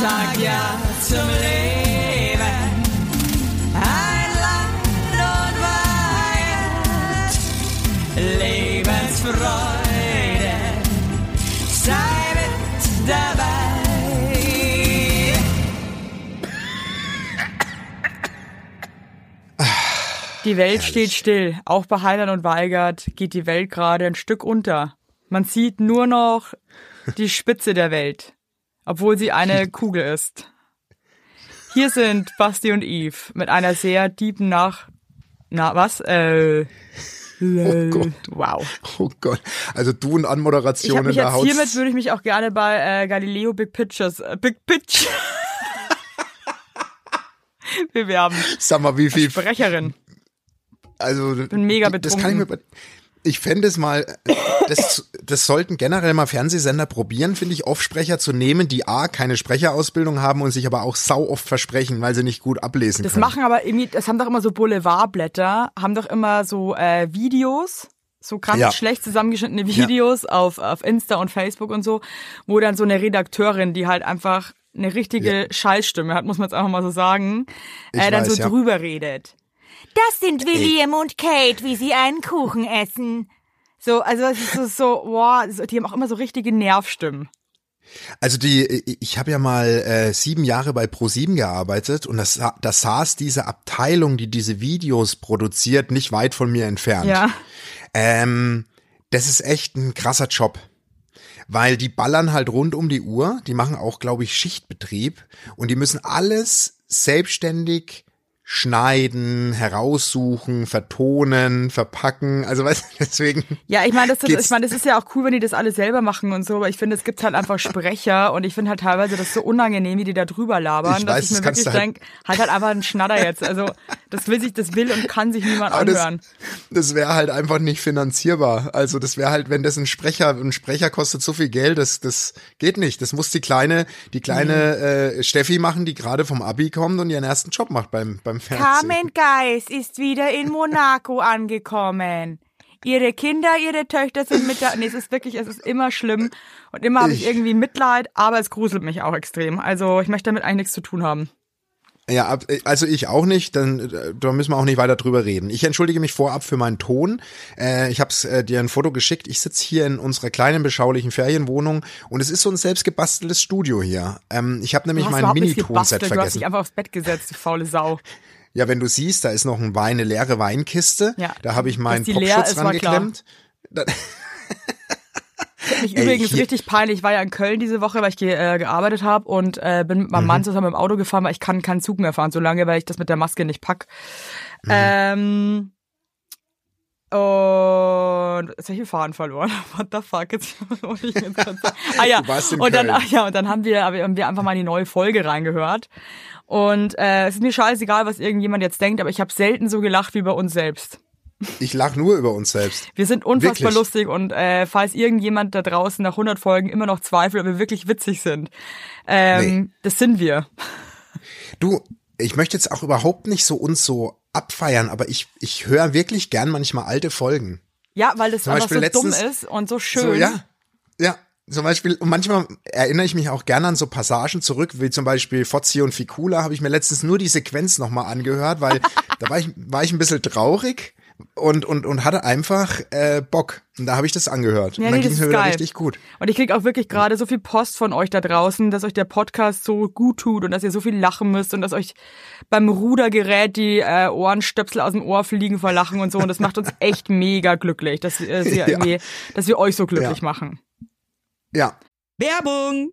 sag ja zum Leben. Ein Land und Weihend, Lebensfreude, sei mit dabei. Die Welt steht still. Auch bei Heiland und Weigert geht die Welt gerade ein Stück unter. Man sieht nur noch die Spitze der Welt, obwohl sie eine Kugel ist. Hier sind Basti und Eve mit einer sehr tiefen Nach... Na, was? Äh... Oh Gott. Wow. Oh Gott. Also du und Anmoderation in der jetzt Haut. hiermit würde ich mich auch gerne bei äh, Galileo Big Pictures äh, Big Pitch bewerben. Sag mal, wie viel. Sprecherin. Also, Bin mega Das kann ich mir. Ich fände es mal, das, das sollten generell mal Fernsehsender probieren, finde ich, Offsprecher zu nehmen, die A, keine Sprecherausbildung haben und sich aber auch sau oft versprechen, weil sie nicht gut ablesen Das können. machen aber irgendwie, das haben doch immer so Boulevardblätter, haben doch immer so äh, Videos, so ganz Ja. schlecht zusammengeschnittene Videos auf, auf Insta und Facebook und so, wo dann so eine Redakteurin, die halt einfach eine richtige Scheißstimme hat, muss man jetzt einfach mal so sagen, Ich äh, dann weiß, so ja. drüber redet. Das sind William und Kate, wie sie einen Kuchen essen. So, also es ist so, so wow, so- die haben auch immer so richtige Nervstimmen. Also die, ich habe ja mal äh, sieben Jahre bei Pro7 gearbeitet und das, das saß diese Abteilung, die diese Videos produziert, nicht weit von mir entfernt. Ja. Ähm, das ist echt ein krasser Job. Weil die ballern halt rund um die Uhr, die machen auch, glaube ich, Schichtbetrieb und die müssen alles selbstständig schneiden, heraussuchen, vertonen, verpacken. Also weißt du, deswegen. Ja, ich meine, das, ist- ich meine, das ist ja auch cool, wenn die das alle selber machen und so, aber ich finde, es gibt halt einfach Sprecher und ich finde halt teilweise das so unangenehm, wie die da drüber labern, Ich dass weiß, ich mir das wirklich halt- denke, halt halt einfach ein Schnatter jetzt. Also das will sich, das will und kann sich niemand Aber das- anhören. Das wäre halt einfach nicht finanzierbar. Also das wäre halt, wenn das ein Sprecher, ein Sprecher kostet so viel Geld, das, das geht nicht. Das muss die kleine, die kleine Mhm. äh, Steffi machen, die gerade vom Abi kommt und ihren ersten Job macht beim, beim Fernsehen. Carmen Geis ist wieder in Monaco angekommen. Ihre Kinder, ihre Töchter sind mit da. Nee, es ist wirklich, es ist immer schlimm und immer habe ich Ich- irgendwie Mitleid, aber es gruselt mich auch extrem. Also ich möchte damit eigentlich nichts zu tun haben. Ja, ab- also ich auch nicht, dann äh, da müssen wir auch nicht weiter drüber reden. Ich entschuldige mich vorab für meinen Ton. Äh, ich habe äh, dir ein Foto geschickt. Ich sitze hier in unserer kleinen beschaulichen Ferienwohnung und es ist so ein selbstgebasteltes Studio hier. Ähm, ich habe nämlich mein Mini-Tonset gebastelt, du hast vergessen. dich einfach aufs Bett gesetzt, du faule Sau. Ja, wenn du siehst, da ist noch ein Wein, eine leere Weinkiste. Ja, da habe ich meinen Popschutz rangeklemmt. Da, Mich Ey, übrigens hier- richtig peinlich. Ich war ja in Köln diese Woche, weil ich ge äh, gearbeitet habe und äh, bin mit meinem Mhm. Mann zusammen im Auto gefahren, weil ich kann keinen Zug mehr fahren, so lange, weil ich das mit der Maske nicht pack. Mhm. Ähm, und jetzt habe ich den Faden verloren. What the fuck? Jetzt, ich ah ja, und dann, ach ja, und dann haben wir, haben wir einfach mal in die neue Folge reingehört. Und äh, es ist mir scheißegal, was irgendjemand jetzt denkt, aber ich habe selten so gelacht wie bei uns selbst. Ich lach nur über uns selbst. Wir sind unfassbar Wirklich? lustig und äh, falls irgendjemand da draußen nach 100 Folgen immer noch zweifelt, ob wir wirklich witzig sind, ähm, das sind wir. Du, ich möchte jetzt auch überhaupt nicht so uns so abfeiern, aber ich, ich höre wirklich gern manchmal alte Folgen. Ja, weil das Zum einfach Beispiel so dumm letztens- ist und so schön. So, ja. Ja. Zum Beispiel, und manchmal erinnere ich mich auch gerne an so Passagen zurück, wie zum Beispiel Fozzi und Ficula, habe ich mir letztens nur die Sequenz nochmal angehört, weil da war ich, war ich ein bisschen traurig und, und, und hatte einfach äh, Bock. Und da habe ich das angehört. Ja, und dann nee, ging mir ist wieder geil. richtig gut. Und ich krieg auch wirklich gerade so viel Post von euch da draußen, dass euch der Podcast so gut tut und dass ihr so viel lachen müsst und dass euch beim Rudergerät die äh, Ohrenstöpsel aus dem Ohr fliegen vor Lachen und so. Und das macht uns echt mega glücklich, dass, äh, sie Ja. irgendwie, dass wir euch so glücklich Ja. machen. Ja. Werbung!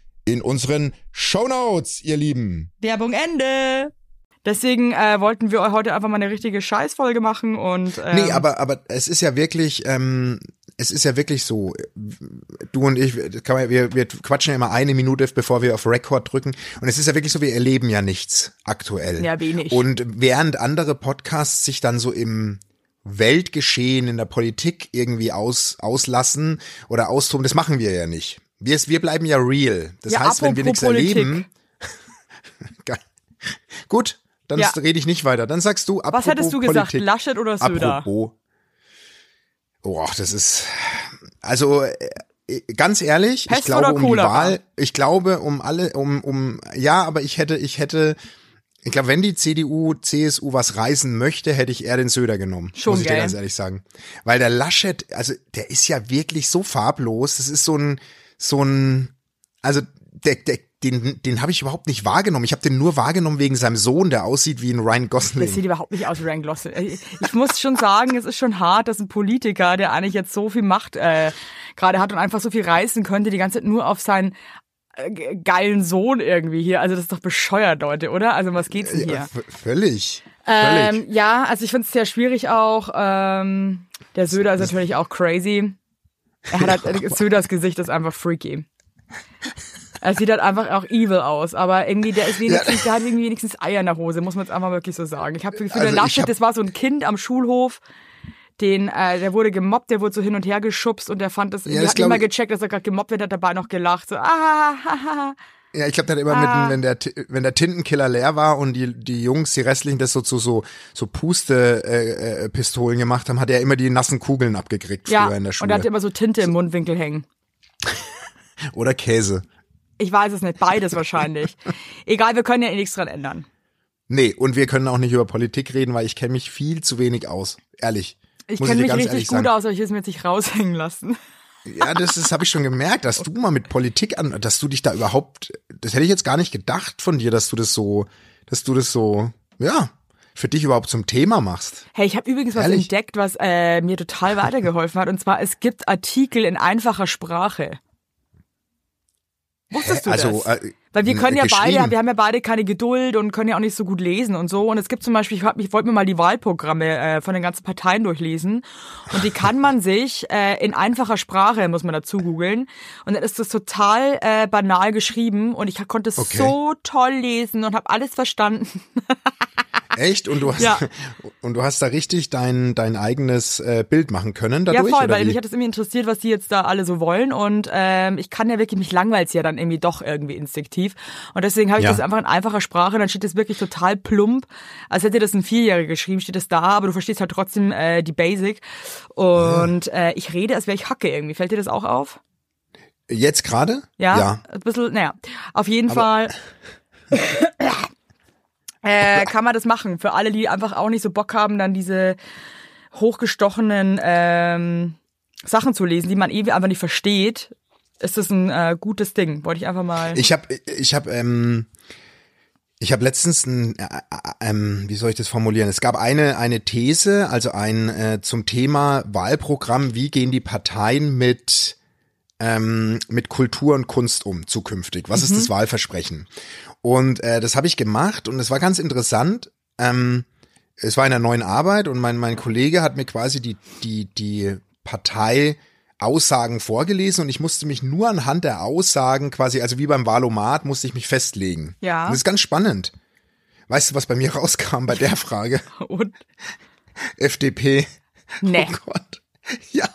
in unseren Shownotes, ihr Lieben. Werbung Ende. Deswegen äh, wollten wir heute einfach mal eine richtige Scheißfolge machen und ähm, Nee, aber, aber es ist ja wirklich, ähm, es ist ja wirklich so, du und ich, kann man, wir, wir quatschen ja immer eine Minute, bevor wir auf Record drücken. Und es ist ja wirklich so, wir erleben ja nichts aktuell. Ja, wenig. Und während andere Podcasts sich dann so im Weltgeschehen in der Politik irgendwie aus, auslassen oder austoben, das machen wir ja nicht. Wir, wir bleiben ja real. Das Ja, heißt, wenn wir nichts Politik. erleben. Gut, dann Ja. rede ich nicht weiter. Dann sagst du, was apropos hättest du gesagt, Politik. Laschet oder Söder? Apropos. Boah, das ist. Also äh, ganz ehrlich, Pest ich glaube um die? Wahl, ich glaube um alle, um, um, ja, aber ich hätte, ich hätte, ich glaube, wenn die CDU, CSU was reißen möchte, hätte ich eher den Söder genommen. Schon muss ich dir geil. ganz ehrlich sagen. Weil der Laschet, also der ist ja wirklich so farblos. Das ist so ein, so ein, also der, der, den, den habe ich überhaupt nicht wahrgenommen. Ich habe den nur wahrgenommen wegen seinem Sohn, der aussieht wie ein Ryan Gosling. Das sieht überhaupt nicht aus wie Ryan Gosling. Ich, ich muss schon sagen, es ist schon hart, dass ein Politiker, der eigentlich jetzt so viel Macht äh, gerade hat und einfach so viel reißen könnte, die ganze Zeit nur auf seinen äh, ge- geilen Sohn irgendwie hier. Also das ist doch bescheuert, Leute, oder? Also was geht's denn hier? Ja, v- völlig. Ähm, Völlig. ja, also ich finde es sehr schwierig auch. Ähm, der Söder ist natürlich auch crazy. Er hat halt, Söders Gesicht ist einfach freaky. Er sieht halt einfach auch evil aus, aber irgendwie, der ist wenigstens, der hat irgendwie wenigstens Eier in der Hose, muss man jetzt einfach wirklich so sagen. Ich habe das Gefühl, Also der Laschet, das war so ein Kind am Schulhof, den, äh, der wurde gemobbt, der wurde so hin und her geschubst und der fand das, Ja, der hat ich- gecheckt, dass er gerade gemobbt wird, hat dabei noch gelacht, so, ah, ha, ha, ha. Ja, ich glaube, der hat immer Ah. mit, wenn der, wenn der Tintenkiller leer war und die, die Jungs, die restlichen, das so zu so, so Puste, äh, äh, Pistolen gemacht haben, hat er immer die nassen Kugeln abgekriegt Ja, früher in der und Schule. er hatte immer so Tinte im Mundwinkel hängen. Oder Käse. Ich weiß es nicht, beides wahrscheinlich. Egal, wir können ja eh nichts dran ändern. Nee, und wir können auch nicht über Politik reden, weil ich kenne mich viel zu wenig aus. Ehrlich. Ich kenne mich richtig gut sagen. aus, aber ich will es mir jetzt nicht raushängen lassen. Ja, das, das habe ich schon gemerkt, dass du mal mit Politik an, dass du dich da überhaupt, das hätte ich jetzt gar nicht gedacht von dir, dass du das so, dass du das so, ja, für dich überhaupt zum Thema machst. Hey, ich habe übrigens was Ehrlich? entdeckt, was äh, mir total weitergeholfen hat. Und zwar, es gibt Artikel in einfacher Sprache. Wusstest du also, das? äh, Weil wir können ja beide, wir haben ja beide keine Geduld und können ja auch nicht so gut lesen und so. Und es gibt zum Beispiel, ich, ich wollte mir mal die Wahlprogramme äh, von den ganzen Parteien durchlesen. Und die kann man sich äh, in einfacher Sprache, muss man dazu googeln. Und dann ist das total äh, banal geschrieben. Und ich konnte es Okay. so toll lesen und habe alles verstanden. Echt? Und du hast, Ja. und du hast da richtig dein, dein eigenes äh, Bild machen können Ja, dadurch? voll, oder weil wie? mich hat es irgendwie interessiert, was die jetzt da alle so wollen. Und ähm, ich kann ja wirklich, mich langweilt's ja dann irgendwie doch irgendwie instinktiv. Und deswegen habe ich Ja. das einfach in einfacher Sprache. Dann steht das wirklich total plump. Als hätte das ein Vierjähriger geschrieben, steht das da, aber du verstehst halt trotzdem äh, die Basic. Und äh, ich rede, als wäre ich Hacke irgendwie. Fällt dir das auch auf? Jetzt gerade? Ja, Ja. ein bisschen, naja, auf jeden Fall äh, kann man das machen. Für alle, die einfach auch nicht so Bock haben, dann diese hochgestochenen ähm, Sachen zu lesen, die man eh einfach nicht versteht, ist das ein äh, gutes Ding. Wollte ich einfach mal. Ich habe, ich habe, ähm, ich habe letztens ein, äh, äh, ähm, wie soll ich das formulieren? Es gab eine eine These, also ein äh, zum Thema Wahlprogramm. Wie gehen die Parteien mit ähm, mit Kultur und Kunst um zukünftig? Was ist das Wahlversprechen? Und äh, das habe ich gemacht und es war ganz interessant. Ähm, es war in einer neuen Arbeit und mein mein Kollege hat mir quasi die die die Partei Aussagen vorgelesen und ich musste mich nur anhand der Aussagen quasi, also wie beim Valomat, musste ich mich festlegen. Ja. Und das ist ganz spannend. Weißt du, was bei mir rauskam bei der Frage? Und FDP. nee. Oh Gott. Ja.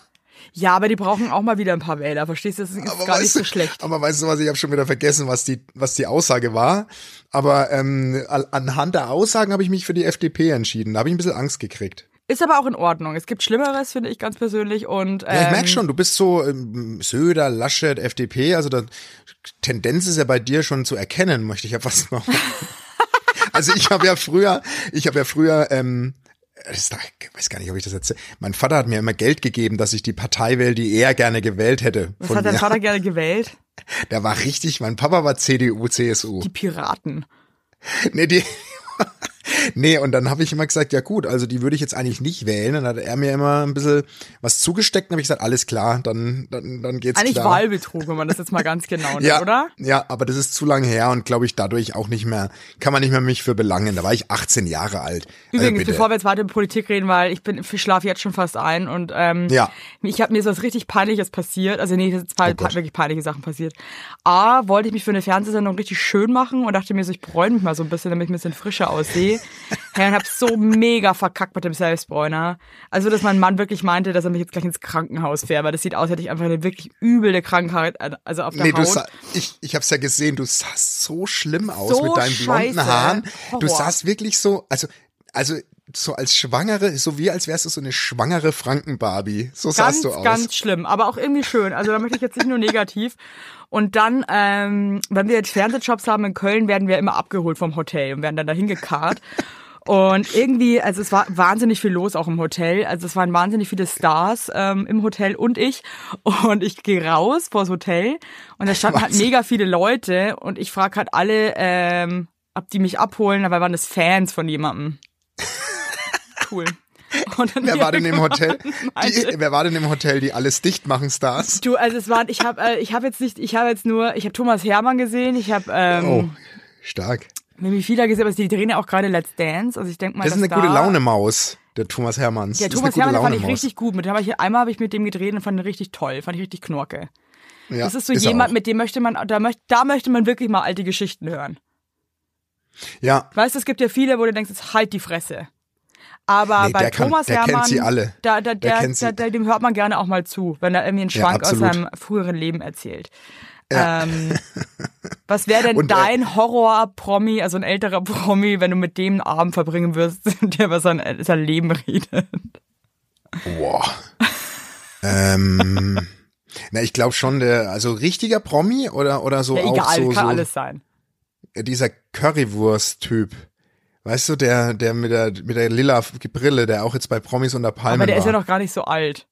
Ja, aber die brauchen auch mal wieder ein paar Wähler, verstehst du? Das ist gar nicht so schlecht. Aber weißt du was, ich habe schon wieder vergessen, was die, was die Aussage war. Aber ähm, anhand der Aussagen habe ich mich für die FDP entschieden. Da habe ich ein bisschen Angst gekriegt. Ist aber auch in Ordnung. Es gibt Schlimmeres, finde ich ganz persönlich. Und, ähm, Ja, ich merk schon, du bist so ähm, Söder, Laschet, FDP, also da, Tendenz ist ja bei dir schon zu erkennen, möchte ich ja fast mal. also ich habe ja früher, ich habe ja früher, ähm, ich weiß gar nicht, ob ich das erzähle. Mein Vater hat mir immer Geld gegeben, dass ich die Partei wähle, die er gerne gewählt hätte. Was hat dein mir. Vater gerne gewählt? Der war richtig, mein Papa war CDU, CSU. Die Piraten. Nee, die. nee, und dann habe ich immer gesagt, ja gut, also die würde ich jetzt eigentlich nicht wählen. Dann hat er mir immer ein bisschen was zugesteckt und habe ich gesagt, alles klar, dann, dann, dann geht's Eigentlich klar. Wahlbetrug, wenn man das jetzt mal ganz genau nimmt, ja, oder? Ja, aber das ist zu lange her und glaube ich dadurch auch nicht mehr, kann man nicht mehr mich für belangen. Da war ich 18 Jahre alt. Übrigens, also bevor wir jetzt weiter über Politik reden, weil ich bin, ich schlafe jetzt schon fast ein und ähm, Ja. ich habe mir ist was richtig Peinliches passiert. Also nee, das sind zwei Oh wirklich peinliche Sachen passiert. A, wollte ich mich für eine Fernsehsendung richtig schön machen und dachte mir so, ich bräune mich mal so ein bisschen, damit ich ein bisschen frischer aussehe. Ja, und hab so mega verkackt mit dem Selbstbräuner. Also, dass mein Mann wirklich meinte, dass er mich jetzt gleich ins Krankenhaus fährt, weil das sieht aus, als hätte ich einfach eine wirklich üble Krankheit, also auf der Nee, du Haut. sah, ich, ich hab's ja gesehen, du sahst so schlimm aus So mit deinen blonden. Haaren. Du Horror. sahst wirklich so, also, also so als Schwangere, so wie als wärst du so eine schwangere Franken-Barbie. So ganz, sahst du aus. ganz schlimm, aber auch irgendwie schön. Also da möchte ich jetzt nicht nur negativ. Und dann, ähm, wenn wir jetzt Fernsehjobs haben in Köln, werden wir immer abgeholt vom Hotel und werden dann dahin gekarrt. Und irgendwie, also es war wahnsinnig viel los auch im Hotel. Also es waren wahnsinnig viele Stars ähm, im Hotel und ich. Und ich gehe raus vors Hotel und da standen halt mega viele Leute und ich frage halt alle, ähm, ob die mich abholen, dabei waren das Fans von jemandem. Cool. Wer war denn im Hotel? Die, wer war denn im Hotel, die alles dicht machen, Stars? Du, also es waren, ich habe, äh, ich habe jetzt nicht, ich habe jetzt nur, ich habe Thomas Hermann gesehen, ich habe ähm, Oh, stark. Mimi Fiedler gesehen, aber die drehen ja auch gerade Let's Dance, also ich denke mal, Das ist eine dass gute da- Laune-Maus, der Thomas Hermanns. Der Das ist Thomas Hermann fand ich richtig gut. Mit dem habe ich einmal habe ich mit dem gedreht und fand ihn richtig toll, fand ich richtig knorke. Ja, Das ist so er jemand, mit dem möchte man, da möchte, da möchte man wirklich mal alte Geschichten hören. Ja, Weißt du, es gibt ja viele, wo du denkst, jetzt halt die Fresse. Aber Nee, bei der kann- Thomas der kennt Hermann, sie alle. Da, da, Der der, kennt sie. da, dem hört man gerne auch mal zu, wenn er irgendwie einen Ja, Schwank aus absolut. seinem früheren Leben erzählt. Ähm, was wäre denn Und, äh, dein Horror-Promi, also ein älterer Promi, wenn du mit dem einen Abend verbringen wirst, der über sein, sein Leben redet? boah. ähm, na, ich glaube schon, der, also richtiger Promi oder, oder so Ja, auch egal, so, kann so alles sein. dieser Currywurst-Typ. Weißt du, der, der mit der, mit der lila Brille, der auch jetzt bei Promis unter Palmen Aber der war. ist ja noch gar nicht so alt.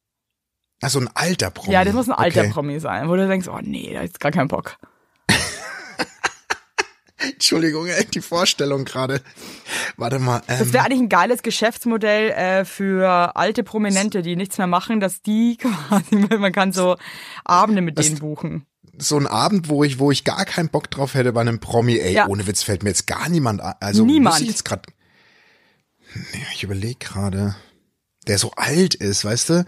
Ach, so ein alter Promi. Ja, das muss ein alter okay. Promi sein, wo du denkst, oh nee, da ist gar kein Bock. Entschuldigung, ey, die Vorstellung gerade. Warte mal. Ähm, Das wäre eigentlich ein geiles Geschäftsmodell äh, für alte Prominente, die nichts mehr machen, dass die quasi, man kann so Abende mit denen buchen. So ein Abend, wo ich, wo ich gar keinen Bock drauf hätte bei einem Promi, ey, Ja. ohne Witz fällt mir jetzt gar niemand ein. Also Niemand. muss ich jetzt gerade. Nee, ich überlege gerade. Der so alt ist, weißt du?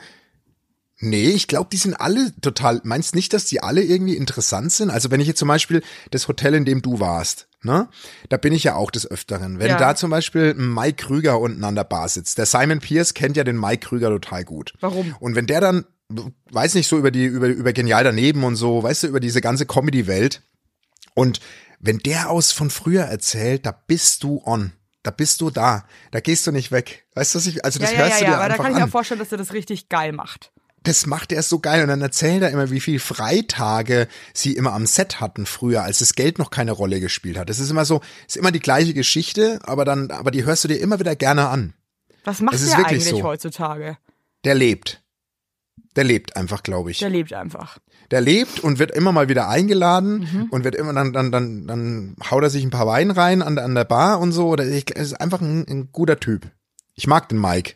Nee, ich glaube, die sind alle total. Meinst nicht, dass die alle irgendwie interessant sind? Also wenn ich jetzt zum Beispiel das Hotel, in dem du warst, ne, da bin ich ja auch des Öfteren. Wenn Ja. da zum Beispiel ein Mike Krüger unten an der Bar sitzt, der Simon Pierce kennt ja den Mike Krüger total gut. Warum? Und wenn der dann, weiß nicht, so über die, über, über genial daneben und so, weißt du, über diese ganze Comedy-Welt. Und wenn der aus von früher erzählt, da bist du on. Da bist du da. Da gehst du nicht weg. Weißt du, was ich, also Ja, das ja, hörst ja, du ja, dir aber da einfach kann ich mir vorstellen, dass er das richtig geil macht. Das macht er so geil. Und dann erzählt er immer, wie viel Freitage sie immer am Set hatten früher, als das Geld noch keine Rolle gespielt hat. Das ist immer so, ist immer die gleiche Geschichte, aber dann, aber die hörst du dir immer wieder gerne an. Was macht wirklich eigentlich so. heutzutage? Der lebt. Der lebt einfach, glaube ich. Der lebt einfach. der lebt und wird immer mal wieder eingeladen Mhm. und wird immer dann dann dann dann haut er sich ein paar Wein rein an der an der Bar und so. Oder ich, er ist einfach ein, ein guter Typ. Ich mag den Mike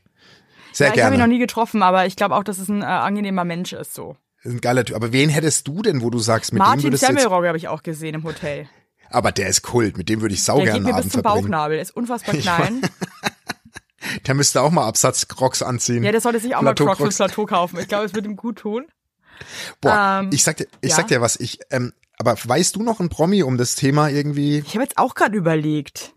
sehr ja, ich habe ihn noch gerne. nie getroffen, aber ich glaube auch, dass es ein äh, angenehmer Mensch ist so. Ist ein geiler Typ. Aber wen hättest du denn, wo du sagst, mit dem Martin würdest du jetzt, Semmelrogge habe ich auch gesehen im Hotel. Aber der ist Kult. Mit dem würde ich sau Der gerne geht mir bis Abend zum verbringen. Bauchnabel, ist unfassbar klein. Der müsste auch mal Absatzcrocs anziehen. Ja, der sollte sich auch mal Crocs fürs Plateau kaufen. Ich glaube, es wird ihm gut tun. Boah, ähm, ich sag dir, ich ja. sag dir was. Ich ähm, aber weißt du noch ein Promi um das Thema irgendwie? Ich habe jetzt auch gerade überlegt.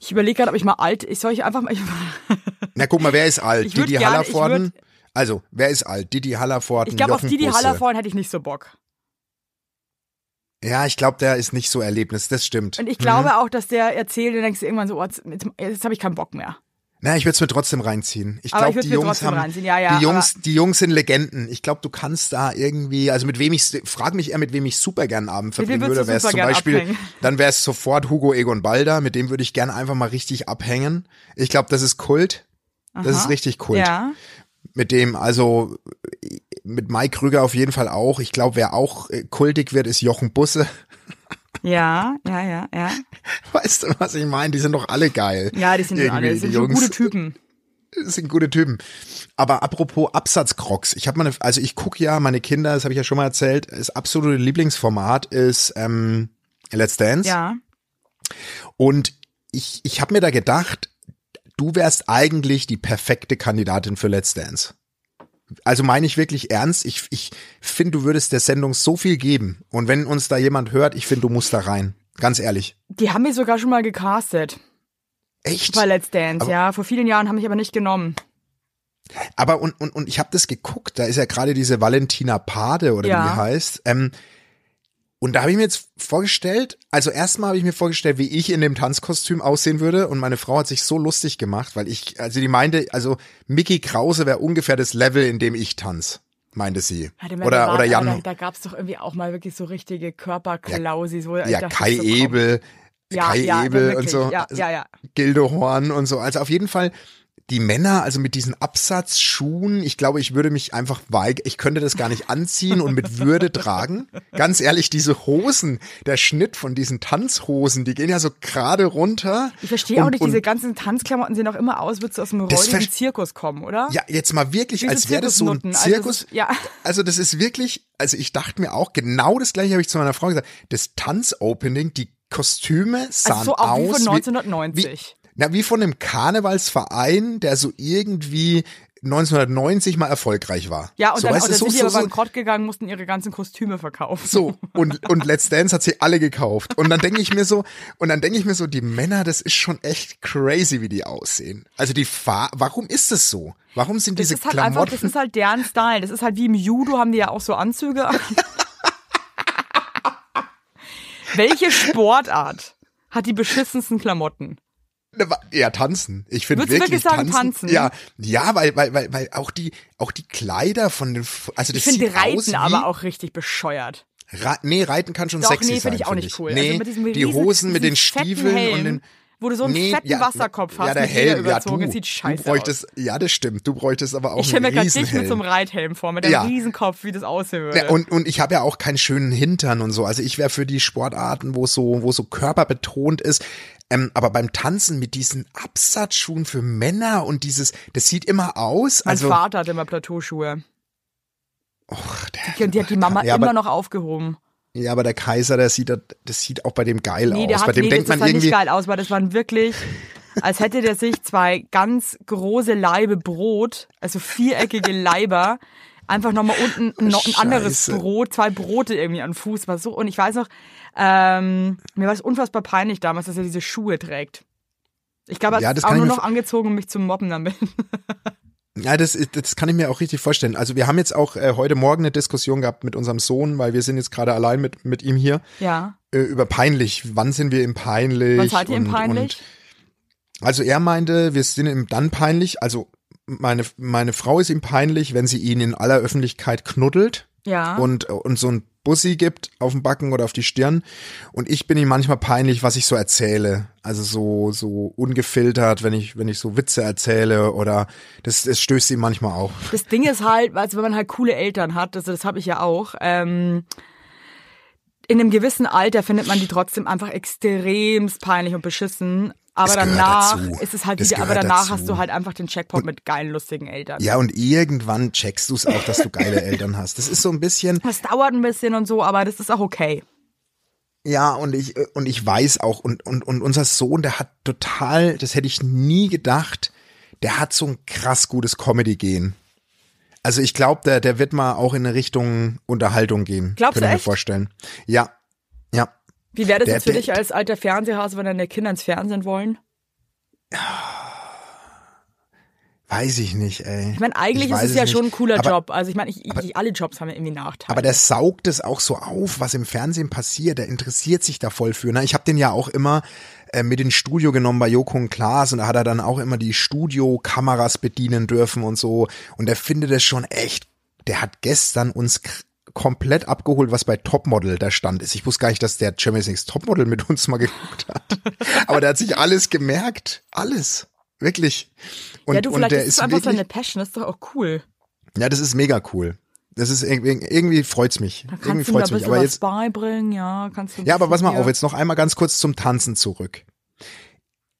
Ich überlege gerade, ob ich mal alt, ich soll ich einfach mal, ich, Na guck mal, wer ist alt? Didi Hallervorden? Also, wer ist alt? Didi Hallervorden, Ich glaube, auf Didi Busse. Hallervorden hätte ich nicht so Bock. Ja, ich glaube, der ist nicht so Erlebnis, das stimmt. Und ich glaube auch, dass der erzählt und denkst du irgendwann so, oh, jetzt, jetzt habe ich keinen Bock mehr. Na, ich würde es mir trotzdem reinziehen. Ich glaube, die Jungs haben, ja, ja, die Jungs, die Jungs sind Legenden. Ich glaube, du kannst da irgendwie, also mit wem ich, frag mich eher, mit wem ich super gern Abend verbringen würde. Wäre es zum Beispiel, abhängen? dann wäre es sofort Hugo Egon Balder. Mit dem würde ich gern einfach mal richtig abhängen. Ich glaube, das ist Kult. Das ist Aha. richtig Kult. Ja. Mit dem, also mit Mike Krüger auf jeden Fall auch. Ich glaube, wer auch äh, kultig wird, ist Jochen Busse. Ja, ja, ja, ja. Weißt du, was ich meine? Die sind doch alle geil. Ja, die sind schon alle, Irgendwie, das sind Jungs. gute Typen. Das sind gute Typen. Aber apropos Absatzcrocs, ich habe meine, also ich gucke ja, meine Kinder, das habe ich ja schon mal erzählt, das absolute Lieblingsformat ist ähm, Let's Dance. Ja. Und ich, ich habe mir da gedacht, du wärst eigentlich die perfekte Kandidatin für Let's Dance. Also meine ich wirklich ernst. Ich, ich finde, du würdest der Sendung so viel geben. Und wenn uns da jemand hört, ich finde, du musst da rein. Ganz ehrlich. Die haben mich sogar schon mal gecastet Echt? bei Let's Dance, Aber- ja. Vor vielen Jahren haben mich aber nicht genommen. Aber und, und, und ich habe das geguckt, da ist ja gerade diese Valentina Pade oder Ja. wie die heißt. Ähm, und da habe ich mir jetzt vorgestellt, also erstmal habe ich mir vorgestellt, wie ich in dem Tanzkostüm aussehen würde. Und meine Frau hat sich so lustig gemacht, weil ich, also die meinte, also Mickey Krause wäre ungefähr das Level, in dem ich tanz, meinte sie. Oder, war- oder Jan, Da, da gab's doch irgendwie auch mal wirklich so richtige Körperklausis, wo ich ja, dachte, Kai so. Ebel, Ja, Kai ja, Ebel wirklich, und so. Ja, ja, ja. Gildo Horn und so. Also auf jeden Fall die Männer, also mit diesen Absatzschuhen, ich glaube, ich würde mich einfach weigern, ich könnte das gar nicht anziehen und mit Würde tragen. Ganz ehrlich, diese Hosen, der Schnitt von diesen Tanzhosen, die gehen ja so gerade runter. Ich verstehe auch Und- nicht, und- diese ganzen Tanzklamotten sehen auch immer aus, würdest du aus einem räudigen Zirkus kommen, oder? Ja, jetzt mal wirklich, Wie als wäre das so ein. Also Zirkus. ist- ja. Also das ist wirklich, also ich dachte mir auch, genau das gleiche habe ich zu meiner Frau gesagt. Das Tanzopening, die Kostüme sahen Also so auch wie aus von 1990. Wie, na, wie von einem Karnevalsverein, der so irgendwie 1990 mal erfolgreich war. Ja, und so, dann, weißt dann so, sind die so, aber so, bankrott gegangen, mussten ihre ganzen Kostüme verkaufen. so und und Let's Dance hat sie alle gekauft und dann denke ich mir so und dann denke ich mir so die Männer das ist schon echt crazy wie die aussehen also die Fahr warum ist es so warum sind Das diese ist halt einfach, Klamotten das ist halt deren Style. Das ist halt wie im Judo haben die ja auch so Anzüge. an. Welche Sportart hat die beschissensten Klamotten? Ne, Ja, tanzen. Ich finde wirklich, wirklich sagen, tanzen. tanzen? Ja, ja, weil, weil, weil, weil auch die, auch die Kleider von den, also das Ich finde Reiten aber auch richtig bescheuert. Ra nee, Reiten kann schon Doch, sexy nee, sein. finde ich auch find nicht cool. Nee, also mit diesem die riesen, Hosen mit den Stiefeln Helm, und den, wo du so einen Nee, fetten ja, Wasserkopf hast ja, der Helm, ja, überzogen. du, Das sieht du scheiße bräuchtest, aus. ja, das stimmt, du bräuchtest aber auch Ich stelle mir einen gerade dich mit so einem Reithelm vor, mit einem Ja. Riesenkopf, wie das aussehen würde. Ja, und, und ich habe ja auch keinen schönen Hintern und so. Also ich wäre für die Sportarten, wo so, wo so körperbetont ist. Ähm, aber beim Tanzen mit diesen Absatzschuhen für Männer und dieses, das sieht immer aus. mein also, Vater hat immer Plateauschuhe. Och, der, Die, die hat die Mama Ja, immer noch aufgehoben. Ja, aber der Kaiser, der sieht, das sieht auch bei dem geil Nee, aus. der hat bei dem nee, denkt das man sah nicht irgendwie, geil aus, weil das waren wirklich, als hätte der sich zwei ganz große Laibe Brot, also viereckige Leiber, einfach nochmal unten noch ein anderes Scheiße. Brot, zwei Brote irgendwie an Fuß war so. Und ich weiß noch, ähm, mir war es unfassbar peinlich damals, dass er diese Schuhe trägt. Ich glaube, er Ja, hat auch nur noch angezogen, um mich zu mobben damit. ja, das, das kann ich mir auch richtig vorstellen. Also wir haben jetzt auch äh, heute Morgen eine Diskussion gehabt mit unserem Sohn, weil wir sind jetzt gerade allein mit, mit ihm hier, Ja. äh, über peinlich. Wann sind wir im peinlich? Was seid ihr im peinlich? Und, also er meinte, wir sind ihm dann peinlich, also meine, meine Frau ist ihm peinlich, wenn sie ihn in aller Öffentlichkeit knuddelt Ja. und, und so ein Bussi gibt auf den Backen oder auf die Stirn. Und ich bin ihm manchmal peinlich, was ich so erzähle. Also so, so ungefiltert, wenn ich, wenn ich so Witze erzähle oder das, das stößt ihm manchmal auch. Das Ding ist halt, also wenn man halt coole Eltern hat, also das habe ich ja auch, ähm, in einem gewissen Alter findet man die trotzdem einfach extremst peinlich und beschissen. Aber danach dazu. ist es halt wieder, aber danach dazu. hast du halt einfach den Checkpoint mit geilen, lustigen Eltern. Ja, und irgendwann checkst du es auch, dass du geile Eltern hast. Das ist so ein bisschen, Das dauert ein bisschen und so, aber das ist auch okay. Ja, und ich, und ich weiß auch, und, und, und unser Sohn, der hat total, das hätte ich nie gedacht, der hat so ein krass gutes Comedy-Gehen. Also ich glaube, der, der wird mal auch in eine Richtung Unterhaltung gehen. Glaubst du ich mir echt? vorstellen. Ja. Ja. Wie wäre das Der- jetzt für der- dich als alter Fernsehhase, wenn deine Kinder ins Fernsehen wollen? Weiß ich nicht, ey. Ich meine, eigentlich Ich ist es ja nicht. schon ein cooler aber, Job. Also ich meine, ich, ich, alle Jobs haben ja irgendwie Nachteile. Aber der saugt es auch so auf, was im Fernsehen passiert. Der interessiert sich da voll für. Ne? Ich habe den ja auch immer äh, mit ins Studio genommen bei Joko und Klaas und da hat er dann auch immer die Studiokameras bedienen dürfen und so. Und er findet es schon echt. Der hat gestern uns komplett abgeholt, was bei Topmodel da stand ist. Ich wusste gar nicht, dass der Champions League Topmodel mit uns mal geguckt hat. Aber der hat sich alles gemerkt. Alles. Wirklich. Und, ja, du, und vielleicht der ist es einfach seine Passion, das ist doch auch cool. ja, das ist mega cool. Das ist irgendwie, irgendwie freut's mich. Da Irgendwie kannst du mir ein freut's mich. Aber was jetzt, beibringen, ja. Kannst du ja, aber pass mal auf, jetzt noch einmal ganz kurz zum Tanzen zurück.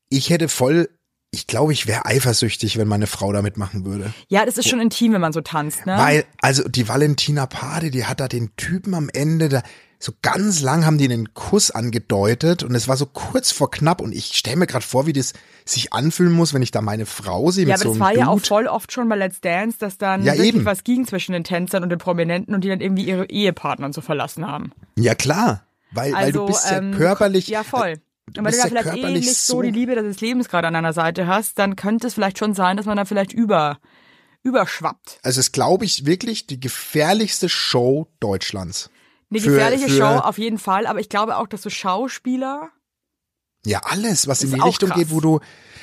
Ich hätte voll, ich glaube, ich wäre eifersüchtig, wenn meine Frau da mitmachen würde. Ja, das ist schon intim, wenn man so tanzt, ne? Weil, also die Valentina Pade, die hat da den Typen am Ende da, so ganz lang haben die einen Kuss angedeutet und es war so kurz vor knapp und ich stelle mir gerade vor, wie das sich anfühlen muss, wenn ich da meine Frau sehe ja, mit aber so das war ja auch Dude. voll oft schon bei Let's Dance, dass dann Ja, wirklich eben. was ging zwischen den Tänzern und den Prominenten und die dann irgendwie ihre Ehepartner so verlassen haben. Ja, klar. Weil, weil Also, du bist ja ähm, körperlich. Ja, voll. du Und wenn du da ja vielleicht eh nicht so so- die Liebe des Lebens gerade an deiner Seite hast, dann könnte es vielleicht schon sein, dass man da vielleicht über, überschwappt. Also es glaube ich wirklich die gefährlichste Show Deutschlands. Eine Für- gefährliche für- Show auf jeden Fall, aber ich glaube auch, dass so Schauspieler, Ja, alles, was in die Richtung krass. geht, wo du,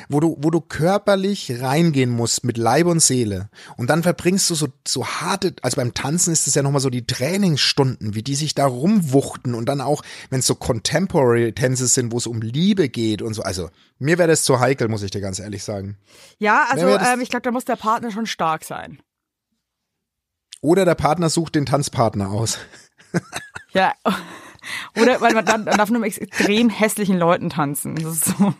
wo du, wo du körperlich reingehen musst mit Leib und Seele. Und dann verbringst du so, so harte, also beim Tanzen ist es ja nochmal so die Trainingsstunden, wie die sich da rumwuchten und dann auch, wenn es so Contemporary Tänze sind, wo es um Liebe geht und so. Also, mir wäre das zu heikel, muss ich dir ganz ehrlich sagen. ja, also ähm, ich glaube, da muss der Partner schon stark sein. Oder der Partner sucht den Tanzpartner aus. Ja. Oder weil man dann, dann darf nur mit extrem hässlichen Leuten tanzen. Das ist so.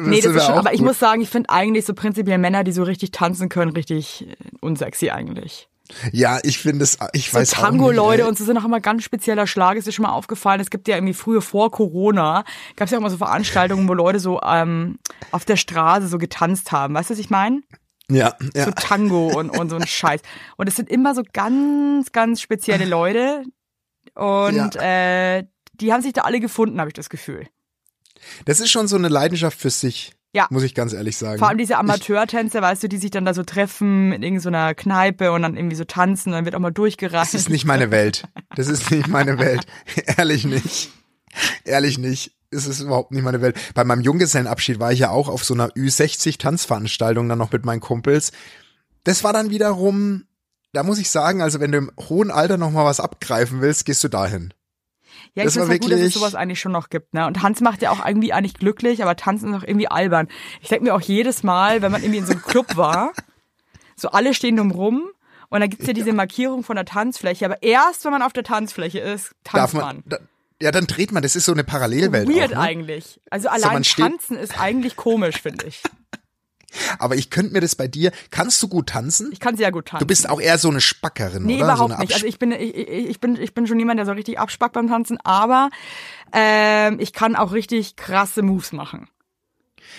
Nee, das ist schon, aber ich gut. muss sagen, ich finde eigentlich so prinzipiell Männer, die so richtig tanzen können, richtig unsexy eigentlich. Ja, ich finde es, ich So weiß Tango-Leute und so sind auch immer ganz spezieller Schlag. Ist dir schon mal aufgefallen? Es gibt ja irgendwie früher vor Corona, gab es ja auch immer so Veranstaltungen, wo Leute so ähm, auf der Straße so getanzt haben. Weißt du, was ich meine? Ja, ja. So Tango und, und so ein Scheiß. Und es sind immer so ganz, ganz spezielle Leute. Und äh, die haben sich da alle gefunden, habe ich das Gefühl. Das ist schon so eine Leidenschaft für sich. Ja. Muss ich ganz ehrlich sagen. Vor allem diese Amateurtänzer, weißt du, die sich dann da so treffen in irgendeiner Kneipe und dann irgendwie so tanzen, dann wird auch mal durchgereicht. Das ist nicht meine Welt. Das ist nicht meine Welt. Ehrlich nicht. Ehrlich nicht. Es ist überhaupt nicht meine Welt. Bei meinem Junggesellenabschied war ich ja auch auf so einer Ü60-Tanzveranstaltung dann noch mit meinen Kumpels. Das war dann wiederum, da muss ich sagen, also wenn du im hohen Alter noch mal was abgreifen willst, gehst du dahin. Ja, ich Das finde es gut, dass es sowas eigentlich schon noch gibt. Ne? Und Tanz macht ja auch irgendwie eigentlich glücklich, aber Tanzen ist auch irgendwie albern. Ich denke mir auch jedes Mal, wenn man irgendwie in so einem Club war, so alle stehen drumrum und dann gibt's ja diese Markierung von der Tanzfläche, aber erst wenn man auf der Tanzfläche ist, Darf tanzt man. man, da, ja, dann dreht man. Das ist so eine Parallelwelt Weird auch, ne? eigentlich. Also allein steht- tanzen ist eigentlich komisch, finde ich. Aber ich könnte mir das bei dir, kannst du gut tanzen? Ich kann sehr gut tanzen. Du bist auch eher so eine Spackerin, Nee, oder? überhaupt so eine nicht. Also ich bin, ich, ich ich bin, ich bin schon jemand, der so richtig abspackt beim Tanzen, aber ähm, ich kann auch richtig krasse Moves machen.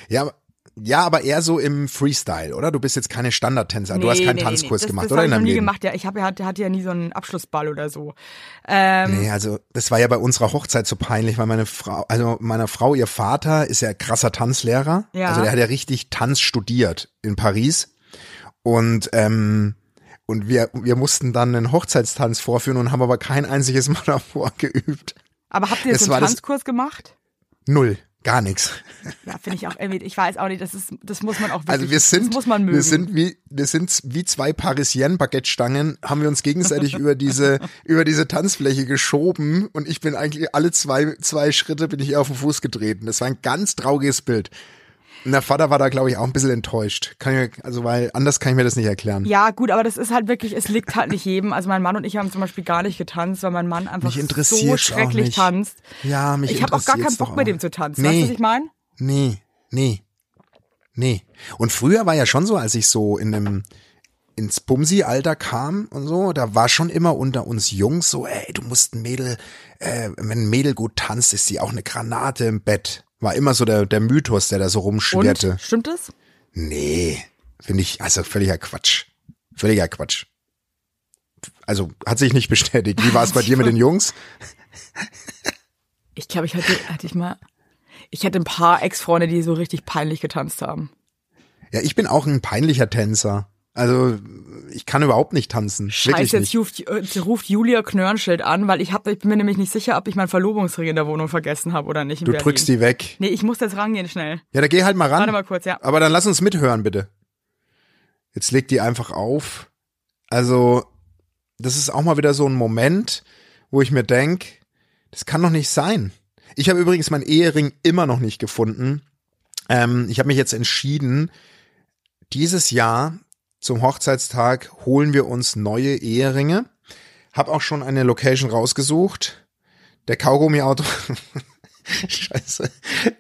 ja, aber- ja, aber eher so im Freestyle, oder? Du bist jetzt keine Standardtänzer. du hast keinen Tanzkurs das, gemacht, das oder? hab In ich nie Leben. gemacht. Ja, ich habe ja, hatte ja nie so einen Abschlussball oder so. Ähm, Nee, also das war ja bei unserer Hochzeit so peinlich, weil meine Frau, also meiner Frau, ihr Vater ist ja krasser Tanzlehrer. Ja. Also der hat ja richtig Tanz studiert in Paris. Und ähm, und wir, wir mussten dann einen Hochzeitstanz vorführen und haben aber kein einziges Mal davor geübt. aber habt ihr das so war einen das- Tanzkurs gemacht? Null, gar nichts. Ja, finde ich auch irgendwie, ich weiß auch nicht, das ist, das muss man auch wirklich, Also wir sind, das muss man mögen. wir sind wie, wir sind wie zwei Parisienne-Baguette-Stangen, haben wir uns gegenseitig über diese, über diese Tanzfläche geschoben und ich bin eigentlich alle zwei, zwei Schritte bin ich auf den Fuß getreten. Das war ein ganz trauriges Bild. Und der Vater war da, glaube ich, auch ein bisschen enttäuscht. Kann ich, also, weil anders kann ich mir das nicht erklären. ja, gut, aber das ist halt wirklich, es liegt halt nicht jedem. Also mein Mann und ich haben zum Beispiel gar nicht getanzt, weil mein Mann einfach so schrecklich tanzt. Ja, mich Ich habe auch gar keinen Bock mit dem zu tanzen. Nee. Weißt du, was ich meine? Nee, nee, nee. Und früher war ja schon so, als ich so in einem ins Bumsi-Alter kam und so, da war schon immer unter uns Jungs so, ey, du musst ein Mädel, äh, wenn ein Mädel gut tanzt, ist sie auch eine Granate im Bett. War immer so der, der Mythos, der da so rumschwirrte. Und? Stimmt es? Nee, finde ich, also völliger Quatsch. Völliger Quatsch. Also hat sich nicht bestätigt. Wie war es bei dir mit den Jungs? Ich glaube, ich hatte, hatte ich mal, ich hatte ein paar Ex-Freunde, die so richtig peinlich getanzt haben. Ja, ich bin auch ein peinlicher Tänzer. Also ich kann überhaupt nicht tanzen. Scheiße, jetzt ruft, äh, ruft Julia Knörnschild an, weil ich, hab, ich bin mir nämlich nicht sicher, ob ich meinen Verlobungsring in der Wohnung vergessen habe oder nicht. Du Berlin. drückst die weg. Nee, ich muss jetzt rangehen schnell. Ja, da geh halt mal ran. Warte mal kurz, ja. Aber dann lass uns mithören, bitte. Jetzt leg die einfach auf. Also, das ist auch mal wieder so ein Moment, wo ich mir denk, das kann doch nicht sein. Ich habe übrigens meinen Ehering immer noch nicht gefunden. Ähm, ich habe mich jetzt entschieden, dieses Jahr zum Hochzeitstag holen wir uns neue Eheringe. Hab auch schon eine Location rausgesucht. Der Kaugummi-Auto. Scheiße.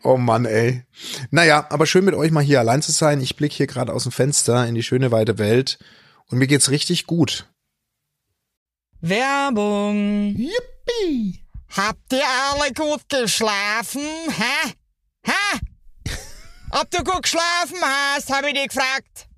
Oh Mann, ey. Naja, aber schön mit euch mal hier allein zu sein. Ich blicke hier gerade aus dem Fenster in die schöne weite Welt und mir geht's richtig gut. Werbung. Yippie! Habt ihr alle gut geschlafen? Hä? Hä? Ob du gut geschlafen hast, habe ich dich gefragt.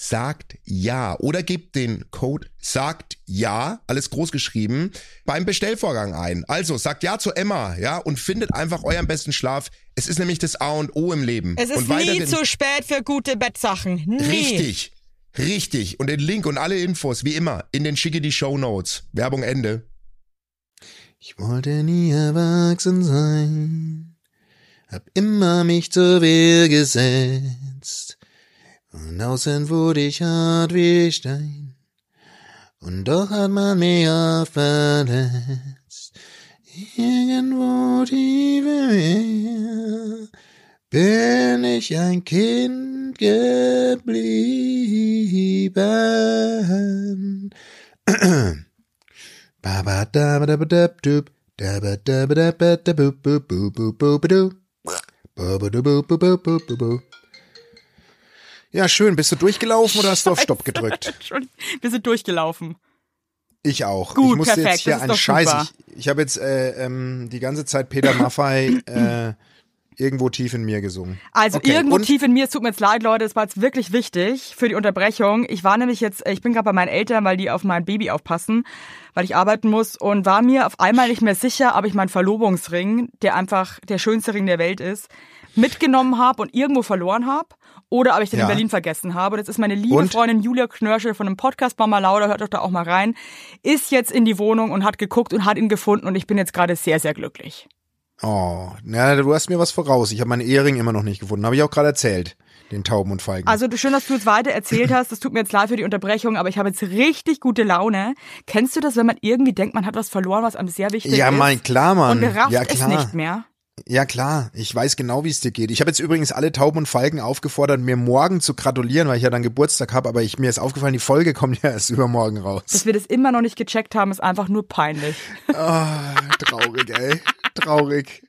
sagt ja oder gebt den Code sagt ja, alles groß geschrieben, beim Bestellvorgang ein. Also sagt ja zu Emma, ja, und findet einfach euren besten Schlaf. Es ist nämlich das A und O im Leben. Es ist nie zu spät für gute Bettsachen. Nie. Richtig. Richtig. Und den Link und alle Infos, wie immer, in den schicke die Show Notes. Werbung Ende. Ich wollte nie erwachsen sein, hab immer mich zur Wehr gesetzt. Von außen wurde ich hart wie Stein, und doch hat man mich auch verletzt. Irgendwo tief im bin ich ein Kind geblieben. Ja, schön. Bist du durchgelaufen oder hast du auf Stopp gedrückt? Wir sind durchgelaufen. Ich auch. Gut, ich musste perfekt, jetzt hier das ist einen Scheiß. Ich, ich habe jetzt äh, ähm, die ganze Zeit Peter Maffei äh, irgendwo tief in mir gesungen. Also Okay, irgendwo und? tief in mir, es tut mir jetzt leid, Leute, es war jetzt wirklich wichtig für die Unterbrechung. Ich war nämlich jetzt, ich bin gerade bei meinen Eltern, weil die auf mein Baby aufpassen, weil ich arbeiten muss und war mir auf einmal nicht mehr sicher, ob ich meinen Verlobungsring, der einfach der schönste Ring der Welt ist, mitgenommen habe und irgendwo verloren habe. Oder ob ich den Ja. in Berlin vergessen habe. Jetzt ist meine liebe Und? Freundin Julia Knörschel von einem Podcast Mama Lauda, hört doch da auch mal rein, ist jetzt in die Wohnung und hat geguckt und hat ihn gefunden und ich bin jetzt gerade sehr, sehr glücklich. Oh, na, du hast mir was voraus. Ich habe meinen Ehering immer noch nicht gefunden. Habe ich auch gerade erzählt. Den Tauben und Feigen. Also schön, dass du jetzt weiter erzählt hast. Das tut mir jetzt leid für die Unterbrechung, aber ich habe jetzt richtig gute Laune. Kennst du das, wenn man irgendwie denkt, man hat was verloren, was einem sehr wichtig ja, ist? mein, klar, Mann. Und rafft ja, es klar. nicht mehr. Ja, klar. Ich weiß genau, wie es dir geht. Ich habe jetzt übrigens alle Tauben und Falken aufgefordert, mir morgen zu gratulieren, weil ich ja dann Geburtstag habe. Aber ich, mir ist aufgefallen, die Folge kommt ja erst übermorgen raus. Dass wir das immer noch nicht gecheckt haben, ist einfach nur peinlich. Ah, traurig, ey. Traurig.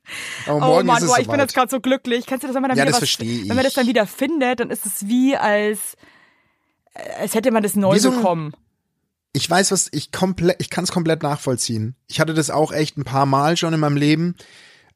Aber Oh morgen Mann, ist es boah, ich bin soweit. jetzt gerade so glücklich. Kennst du das, wenn man dann Ja, wieder das was, wenn man das dann wieder findet, dann ist es wie als äh, als hätte man das neu Wie so ein- bekommen. ich weiß was, ich komplett, ich kann es komplett nachvollziehen. Ich hatte das auch echt ein paar Mal schon in meinem Leben.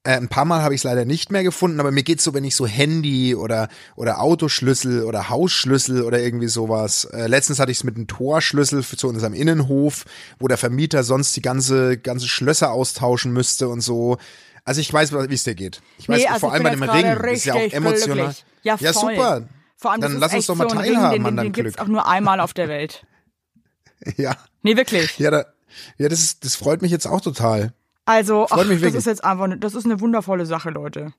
Äh, ein paar Mal habe ich es leider nicht mehr gefunden, aber mir geht's so, wenn ich so Handy oder oder Autoschlüssel oder Hausschlüssel oder irgendwie sowas. Äh, letztens hatte ich es mit einem Torschlüssel für, zu unserem Innenhof, wo der Vermieter sonst die ganze ganze Schlösser austauschen müsste und so. Also ich weiß, wie es dir geht. Ich weiß Nee, also vor allem bei dem Ring. Das ist ja auch richtig emotional. Ja, ja super. Vor allem, Dann lass uns doch mal so teilhaben Ring, den, an deinem den gibt's Glück. auch nur einmal auf der Welt. Ja, Nee, wirklich. ja, da, ja, das ist, das freut mich jetzt auch total. Also, ach, das ist jetzt einfach, ne- das ist eine wundervolle Sache, Leute.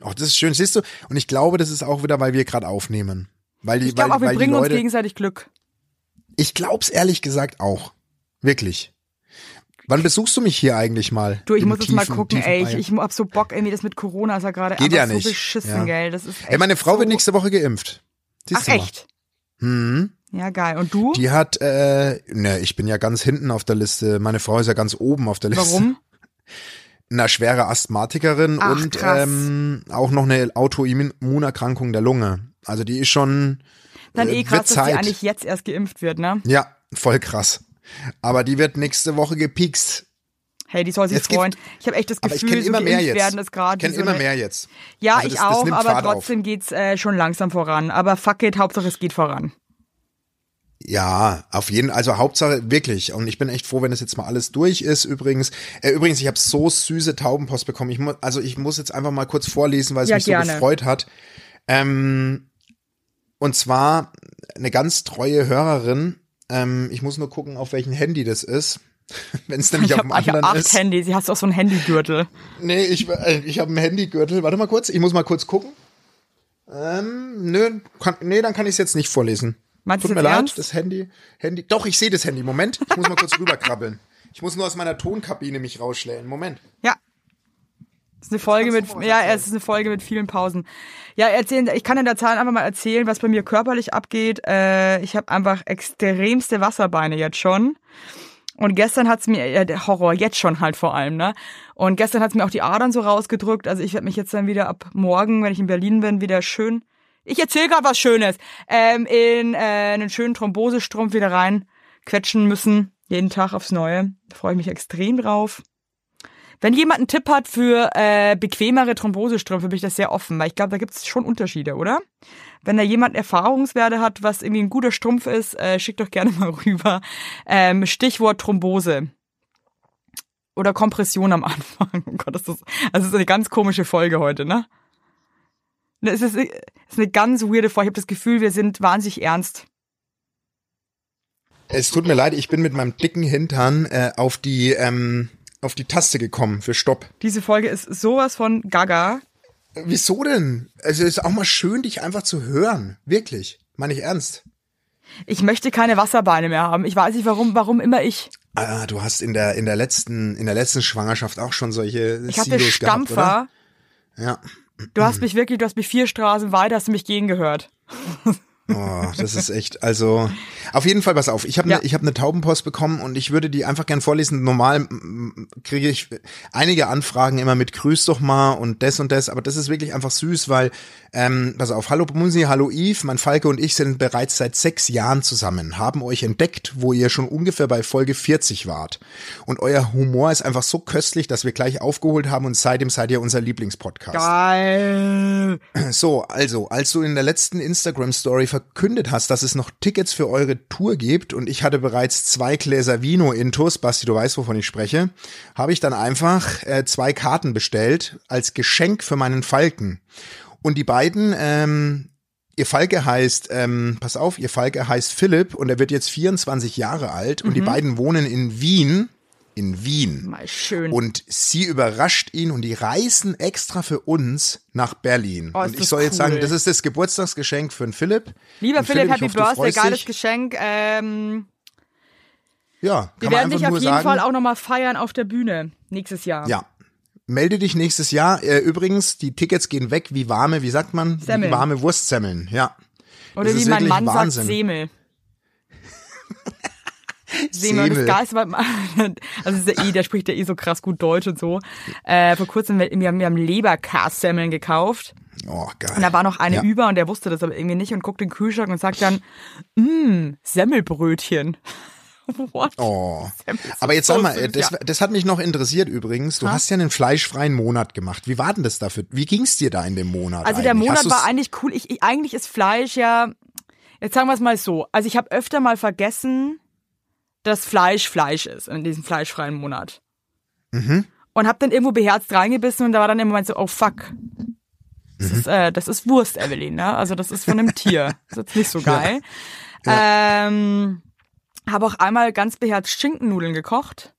Ach, das ist schön, siehst du? Und ich glaube, das ist auch wieder, weil wir gerade aufnehmen. Weil die, Ich glaube auch, wir bringen die uns Leute, gegenseitig Glück. Ich glaub's ehrlich gesagt auch. Wirklich. Wann besuchst du mich hier eigentlich mal? Du, ich muss jetzt mal gucken, ey, ich, ich hab so Bock, irgendwie das mit Corona ist ja gerade Geht ja so nicht. beschissen, Ja. gell. Das ist echt Ey, meine Frau so, wird nächste Woche geimpft. Siehst Ach du mal. echt? Hm. Ja, geil. Und du? Die hat, äh, ne, ich bin ja ganz hinten auf der Liste. Meine Frau ist ja ganz oben auf der Liste. Warum? Eine schwere Asthmatikerin Ach, und ähm, auch noch eine Autoimmunerkrankung der Lunge. Also die ist schon. Dann äh, eh krass, dass die Zeit. eigentlich jetzt erst geimpft wird, ne? Ja, voll krass. Aber die wird nächste Woche gepiekst. Hey, die soll sich Jetzt freuen. Ich habe echt das Aber ich Gefühl, kenne so immer mehr jetzt. werden ist gerade Ich kenne so immer mehr jetzt. Ja, Also ich das- das auch, nimmt aber Fahrt auf. trotzdem geht's äh, schon langsam voran. Aber fuck it, Hauptsache es geht voran. Ja, auf jeden also Hauptsache wirklich. Und ich bin echt froh, wenn das jetzt mal alles durch ist. Übrigens, äh, übrigens, ich habe so süße Taubenpost bekommen. Ich mu also ich muss jetzt einfach mal kurz vorlesen, weil es Ja, mich gerne. so gefreut hat. Ähm, und zwar eine ganz treue Hörerin. Ähm, ich muss nur gucken, auf welchem Handy das ist. Wenn es nämlich Ich auf dem anderen acht ist. Handys. Sie hast auch so ein Handygürtel. Nee, ich, äh, ich habe einen Handygürtel. Warte mal kurz, ich muss mal kurz gucken. Ähm, nö, kann, nee, dann kann ich es jetzt nicht vorlesen. Meinst Tut mir leid, ernst? das Handy, Handy. Doch, ich sehe das Handy. Moment, ich muss mal kurz rüberkrabbeln. Ich muss nur aus meiner Tonkabine mich rausschlägen. Moment. Ja. Das ist eine Folge mit, ja, es ist eine Folge mit vielen Pausen. Ja, erzählen, ich kann in der Zahl einfach mal erzählen, was bei mir körperlich abgeht. Äh, ich habe einfach extremste Wasserbeine jetzt schon. Und gestern hat's mir, ja, der Horror, jetzt schon halt vor allem, ne? Und gestern hat's mir auch die Adern so rausgedrückt. Also ich werde mich jetzt dann wieder ab morgen, wenn ich in Berlin bin, wieder schön, ich erzähle gerade was Schönes, ähm, in äh, einen schönen Thrombosestrumpf wieder rein quetschen müssen. Jeden Tag aufs Neue. Da freue ich mich extrem drauf. Wenn jemand einen Tipp hat für äh, bequemere Thrombosestrümpfe, bin ich das sehr offen, weil ich glaube, da gibt es schon Unterschiede, oder? Wenn da jemand Erfahrungswerte hat, was irgendwie ein guter Strumpf ist, äh, schickt doch gerne mal rüber. Ähm, Stichwort Thrombose. Oder Kompression am Anfang. Oh Gott, das ist, das ist eine ganz komische Folge heute, ne? Ne, Es ist, es ist eine ganz weirde Folge. Ich habe das Gefühl, wir sind wahnsinnig ernst. Es tut mir leid, ich bin mit meinem dicken Hintern äh, auf die ähm, auf die Taste gekommen für Stopp. Diese Folge ist sowas von gaga. Äh, Wieso denn? Also es ist auch mal schön, dich einfach zu hören. Wirklich. Meine ich ernst. Ich möchte keine Wasserbeine mehr haben. Ich weiß nicht, warum, warum immer ich. Ah, du hast in der in der letzten in der letzten Schwangerschaft auch schon solche Ich hatte Silos gehabt, Stampfer. oder? Ja. Du hast mich wirklich, du hast mich vier Straßen weiter, hast du mich gehen gehört. Oh, das ist echt, also auf jeden Fall pass auf. Ich habe Ja. ne, ich habe eine Taubenpost bekommen und ich würde die einfach gern vorlesen. Normal kriege ich einige Anfragen immer mit Grüß doch mal und das und das, aber das ist wirklich einfach süß, weil ähm, pass auf, hallo Munsi, hallo Yves, mein Falke und ich sind bereits seit sechs Jahren zusammen, haben euch entdeckt, wo ihr schon ungefähr bei Folge 40 wart und euer Humor ist einfach so köstlich, dass wir gleich aufgeholt haben und seitdem seid ihr unser Lieblingspodcast. Geil. So, also, als du in der letzten Instagram-Story verkündet hast, dass es noch Tickets für eure Tour gibt und ich hatte bereits zwei Gläser Vino intus, Basti, du weißt, wovon ich spreche, habe ich dann einfach äh, zwei Karten bestellt als Geschenk für meinen Falken. Und die beiden, ähm, ihr Falke heißt, ähm, pass auf, ihr Falke heißt Philipp und er wird jetzt 24 Jahre alt und die beiden wohnen in Wien. In Wien. Mal schön. Und sie überrascht ihn und die reisen extra für uns nach Berlin. Oh, und ich soll jetzt sagen, cool. das ist das Geburtstagsgeschenk für den Philipp. Lieber Philipp, ich Happy hoffe, Birthday, geiles dich. Geschenk. Ähm, Ja, wir werden dich auf jeden sagen. Fall auch nochmal feiern auf der Bühne nächstes Jahr. Ja. Melde dich nächstes Jahr. Äh, übrigens, die Tickets gehen weg wie warme, wie sagt man? Semmeln. Wie warme Wurstsemmeln, ja. Oder Das wie mein Mann Wahnsinn. sagt, Semel. Semel. Das war, also ist der, eh, der spricht ja eh so krass gut Deutsch und so. Äh, vor kurzem, wir wir haben, wir haben Leberkas-Semmeln gekauft. Oh, geil. Und da war noch eine Ja. über und der wusste das aber irgendwie nicht und guckt in den Kühlschrank und sagt dann, mmm, Semmelbrötchen. What? Oh. Aber jetzt sag mal, das, das hat mich noch interessiert übrigens. Du hast ja einen fleischfreien Monat gemacht. Wie war denn das dafür? Wie ging's dir da in dem Monat? Also der eigentlich? Monat war eigentlich cool. Ich, ich, eigentlich ist Fleisch ja, jetzt sagen wir es mal so. Also ich habe öfter mal vergessen, dass Fleisch Fleisch ist in diesem fleischfreien Monat. Mhm. Und hab dann irgendwo beherzt reingebissen und da war dann im Moment so, oh fuck. Das, ist, äh, das ist Wurst, Evelyn, ne? Also das ist von einem Tier. Das ist jetzt nicht so geil. Ähm, habe auch einmal ganz beherzt Schinkennudeln gekocht.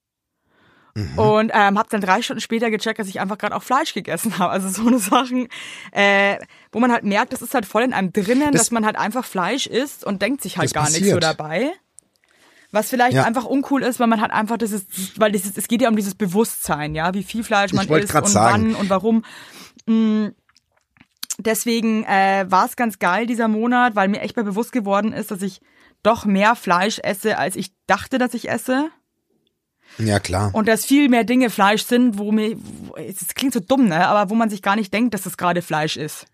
Und ähm, habe dann drei Stunden später gecheckt, dass ich einfach gerade auch Fleisch gegessen habe. Also so eine Sachen, äh, wo man halt merkt, das ist halt voll in einem drinnen, Das- dass man halt einfach Fleisch isst und denkt sich halt gar nichts passiert. so dabei. Was vielleicht Ja. einfach uncool ist, weil man hat einfach dieses, weil dieses, es geht ja um dieses Bewusstsein, ja, wie viel Fleisch man isst und sagen. wann und warum. Mm, Deswegen äh, war es ganz geil dieser Monat, weil mir echt mal bewusst geworden ist, dass ich doch mehr Fleisch esse, als ich dachte, dass ich esse. Ja, klar. Und dass viel mehr Dinge Fleisch sind, wo mir, es klingt so dumm, ne, aber wo man sich gar nicht denkt, dass es gerade Fleisch ist.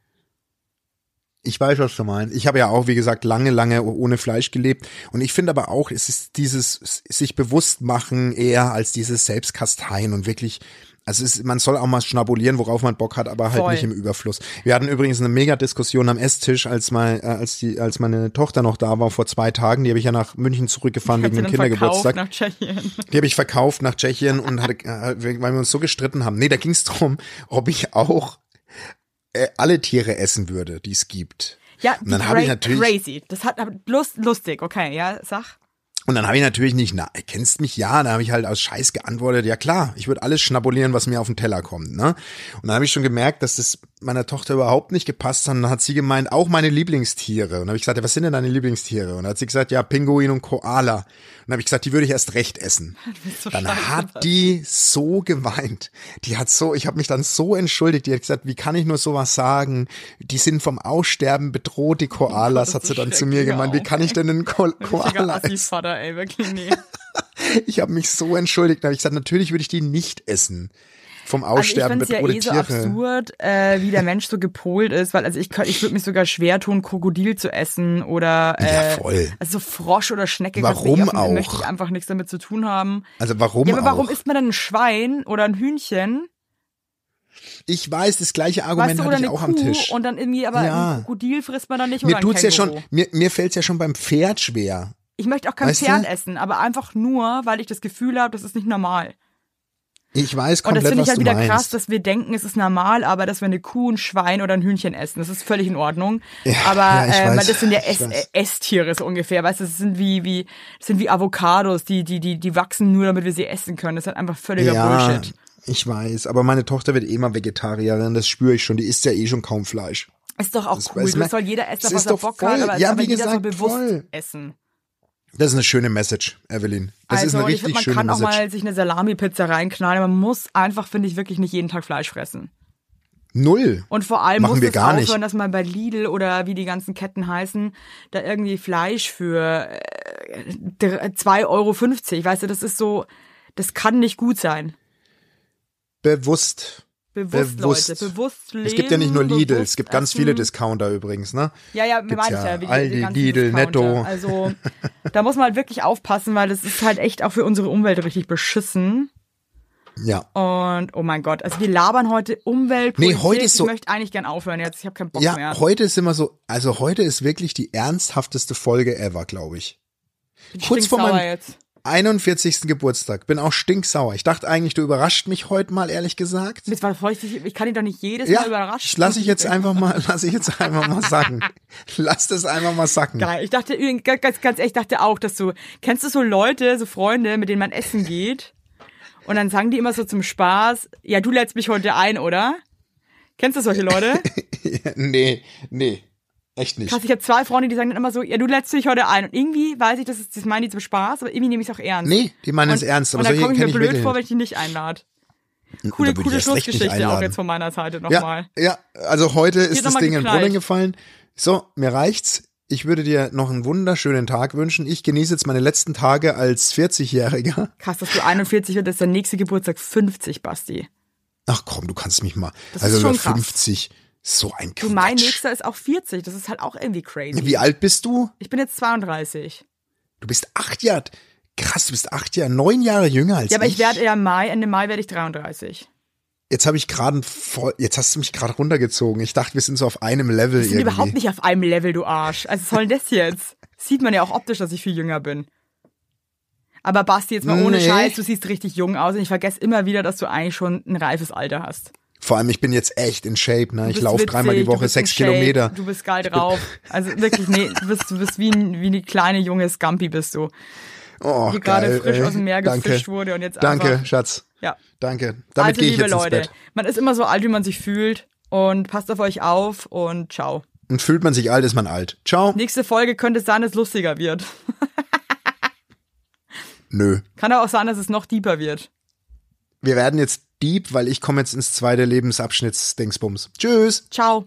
Ich weiß, was du meinst. Ich habe ja auch, wie gesagt, lange, lange ohne Fleisch gelebt. Und ich finde aber auch, es ist dieses sich bewusst machen eher als dieses Selbstkasteien und wirklich, also ist, man soll auch mal schnabulieren, worauf man Bock hat, aber halt Voll. nicht im Überfluss. Wir hatten übrigens eine Mega-Diskussion am Esstisch, als mal, äh, als die, als meine Tochter noch da war vor zwei Tagen. Die habe ich ja nach München zurückgefahren wegen dem Kindergeburtstag. nach Tschechien. Die habe ich verkauft nach Tschechien und hatte, äh, weil wir uns so gestritten haben. Nee, da ging es darum, ob ich auch alle Tiere essen würde, die es gibt. Ja, Und dann habe ich natürlich- crazy. Das hat aber lust, lustig, okay, ja, sag. Und dann habe ich natürlich nicht, na, kennst mich ja, da habe ich halt aus Scheiß geantwortet, ja klar, ich würde alles schnabulieren, was mir auf den Teller kommt, ne? Und dann habe ich schon gemerkt, dass das meiner Tochter überhaupt nicht gepasst dann hat sie gemeint, auch meine Lieblingstiere. Und dann habe ich gesagt, ja, was sind denn deine Lieblingstiere? Und dann hat sie gesagt, ja, Pinguin und Koala. Und dann habe ich gesagt, die würde ich erst recht essen. so dann hat die so geweint. Die hat so, ich habe mich dann so entschuldigt. Die hat gesagt, wie kann ich nur sowas sagen? Die sind vom Aussterben bedroht, die Koalas, das hat sie dann zu mir gemeint. Wie kann ich denn einen Ko Koala essen? Assi-Vater, ey, wirklich, nee. Ich habe mich so entschuldigt. Da habe ich gesagt, natürlich würde ich die nicht essen. Vom Also ich Aussterben finde es ja bedrohte eh so Tiere. absurd, äh, wie der Mensch so gepolt ist, weil also ich, könnt- ich würde mich sogar schwer tun, Krokodil zu essen oder äh, Ja, voll. also so Frosch oder Schnecke. Warum du auf- auch? Möchte ich einfach nichts damit zu tun haben. Also warum ja, aber warum auch? isst man dann ein Schwein oder ein Hühnchen, ich weiß, das gleiche Argument weißt du, hatte ich auch am Kuh Tisch. und dann irgendwie, aber Ja. ein Krokodil frisst man dann nicht Mir tut's ja schon, mir, mir fällt's ja schon beim Pferd schwer. Ich möchte auch kein Weißt du? Pferd essen, aber einfach nur, weil ich das Gefühl habe, das ist nicht normal. Ich weiß Und das komplett, finde ich halt wieder meinst. krass, dass wir denken, es ist normal, aber dass wir eine Kuh, ein Schwein oder ein Hühnchen essen. Das ist völlig in Ordnung. Ja, aber ja, äh, weiß. das sind ja äh, Esstiere so ungefähr. Weißt du, das sind wie, wie, das sind wie Avocados, die, die, die, die wachsen nur, damit wir sie essen können. Das ist halt einfach völliger ja, Bullshit. ich weiß. Aber meine Tochter wird eh mal Vegetarierin, das spüre ich schon. Die isst ja eh schon kaum Fleisch. Ist doch auch Das cool. Das soll jeder essen, was er Bock voll. hat, aber, Ja, aber wie jeder soll gesagt, bewusst voll. essen. Das ist eine schöne Message, Evelyn. Das ist also, eine und ich richtig finde, man schöne kann auch Message. mal sich eine Salami-Pizza reinknallen. Man muss einfach, finde ich, wirklich nicht jeden Tag Fleisch fressen. Null. Und vor allem Machen muss wir gar aufhören, nicht. dass man bei Lidl oder wie die ganzen Ketten heißen, da irgendwie Fleisch für äh, dr- 2,50 Euro, weißt du, das ist so, das kann nicht gut sein. Bewusst. Bewusst, Bewusst. Leute, bewusst leben. Es gibt ja nicht nur Lidl, es gibt ganz essen. viele Discounter übrigens, ne? Ja, ja, Gibt's meine ich ja ja. Aldi, Lidl. Netto. Also, da muss man halt wirklich aufpassen, weil das ist halt echt auch für unsere Umwelt richtig beschissen. Ja. Und, oh mein Gott, also wir labern heute Umwelt. Nee, heute ist so- Ich möchte eigentlich gern aufhören jetzt. Ich habe keinen Bock Ja, mehr. heute ist immer so, also heute ist wirklich die ernsthafteste Folge ever, glaube ich. Kurz vor meinem- jetzt. 41. Geburtstag. Bin auch stinksauer. Ich dachte eigentlich, du überrascht mich heute mal, ehrlich gesagt. War voll, ich, ich kann ihn doch nicht jedes Ja, Mal überraschen. ich lasse ich jetzt einfach mal, lasse ich jetzt einfach mal sacken. Lass das einfach mal sacken. Geil. Ich dachte, ganz, ganz, ganz ehrlich, ich dachte auch, dass du, kennst du so Leute, so Freunde, mit denen man essen geht? Und dann sagen die immer so zum Spaß, ja, du lädst mich heute ein, oder? Kennst du solche Leute? nee, nee. Echt nicht. Krass, ich habe zwei Freunde, die sagen dann immer so, ja, du lädst mich heute ein. Und irgendwie weiß ich, das, ist, das meinen die zum Spaß, aber irgendwie nehme ich es auch ernst. Nee, die meinen es und, ernst, aber und dann komme ich mir ich blöd wirklich vor, wenn ich die nicht einlade. Coole, ich coole Schlussgeschichte auch jetzt von meiner Seite Ja, nochmal. ja, also heute ist das Ding in den geknallt. Brunnen gefallen. So, mir reicht's. Ich würde dir noch einen wunderschönen Tag wünschen. Ich genieße jetzt meine letzten Tage als 40-Jähriger. Krass, dass du 41 wird, das ist der nächste Geburtstag 50, Basti. Ach komm, du kannst mich mal. Das also ist schon über krass. 50. So ein Du, Quatsch. mein nächster ist auch 40. Das ist halt auch irgendwie crazy. Wie alt bist du? Ich bin jetzt 32. Du bist acht Jahre. Krass, du bist acht Jahre, neun Jahre jünger als Ja, aber ich. ich werde ja Mai, Ende Mai werde ich 33. Jetzt habe ich gerade. Jetzt hast du mich gerade runtergezogen. Ich dachte, wir sind so auf einem Level Wir sind irgendwie. überhaupt nicht auf einem Level, du Arsch. Also was soll denn das jetzt? Sieht man ja auch optisch, dass ich viel jünger bin. Aber Basti, jetzt mal ohne Nee. Scheiß, du siehst richtig jung aus und ich vergesse immer wieder, dass du eigentlich schon ein reifes Alter hast. Vor allem, ich bin jetzt echt in Shape, ne? Ich laufe dreimal die Woche sechs Kilometer. Du bist geil drauf. Also wirklich, nee, du bist, du bist wie, ein, wie eine kleine junge Scampi bist du. Oh, die gerade frisch ey. aus dem Meer Danke. gefischt wurde und jetzt Danke, einfach- Schatz. Ja. Danke. Damit also, gehe ich liebe jetzt Leute, ins Bett. man ist immer so alt, wie man sich fühlt und passt auf euch auf und ciao. Und fühlt man sich alt, ist man alt. Ciao. Nächste Folge könnte es sein, dass es lustiger wird. Nö. Kann aber auch sein, dass es noch deeper wird. Wir werden jetzt deep, weil ich komme jetzt ins zweite Lebensabschnittsdingsbums. Tschüss. Ciao.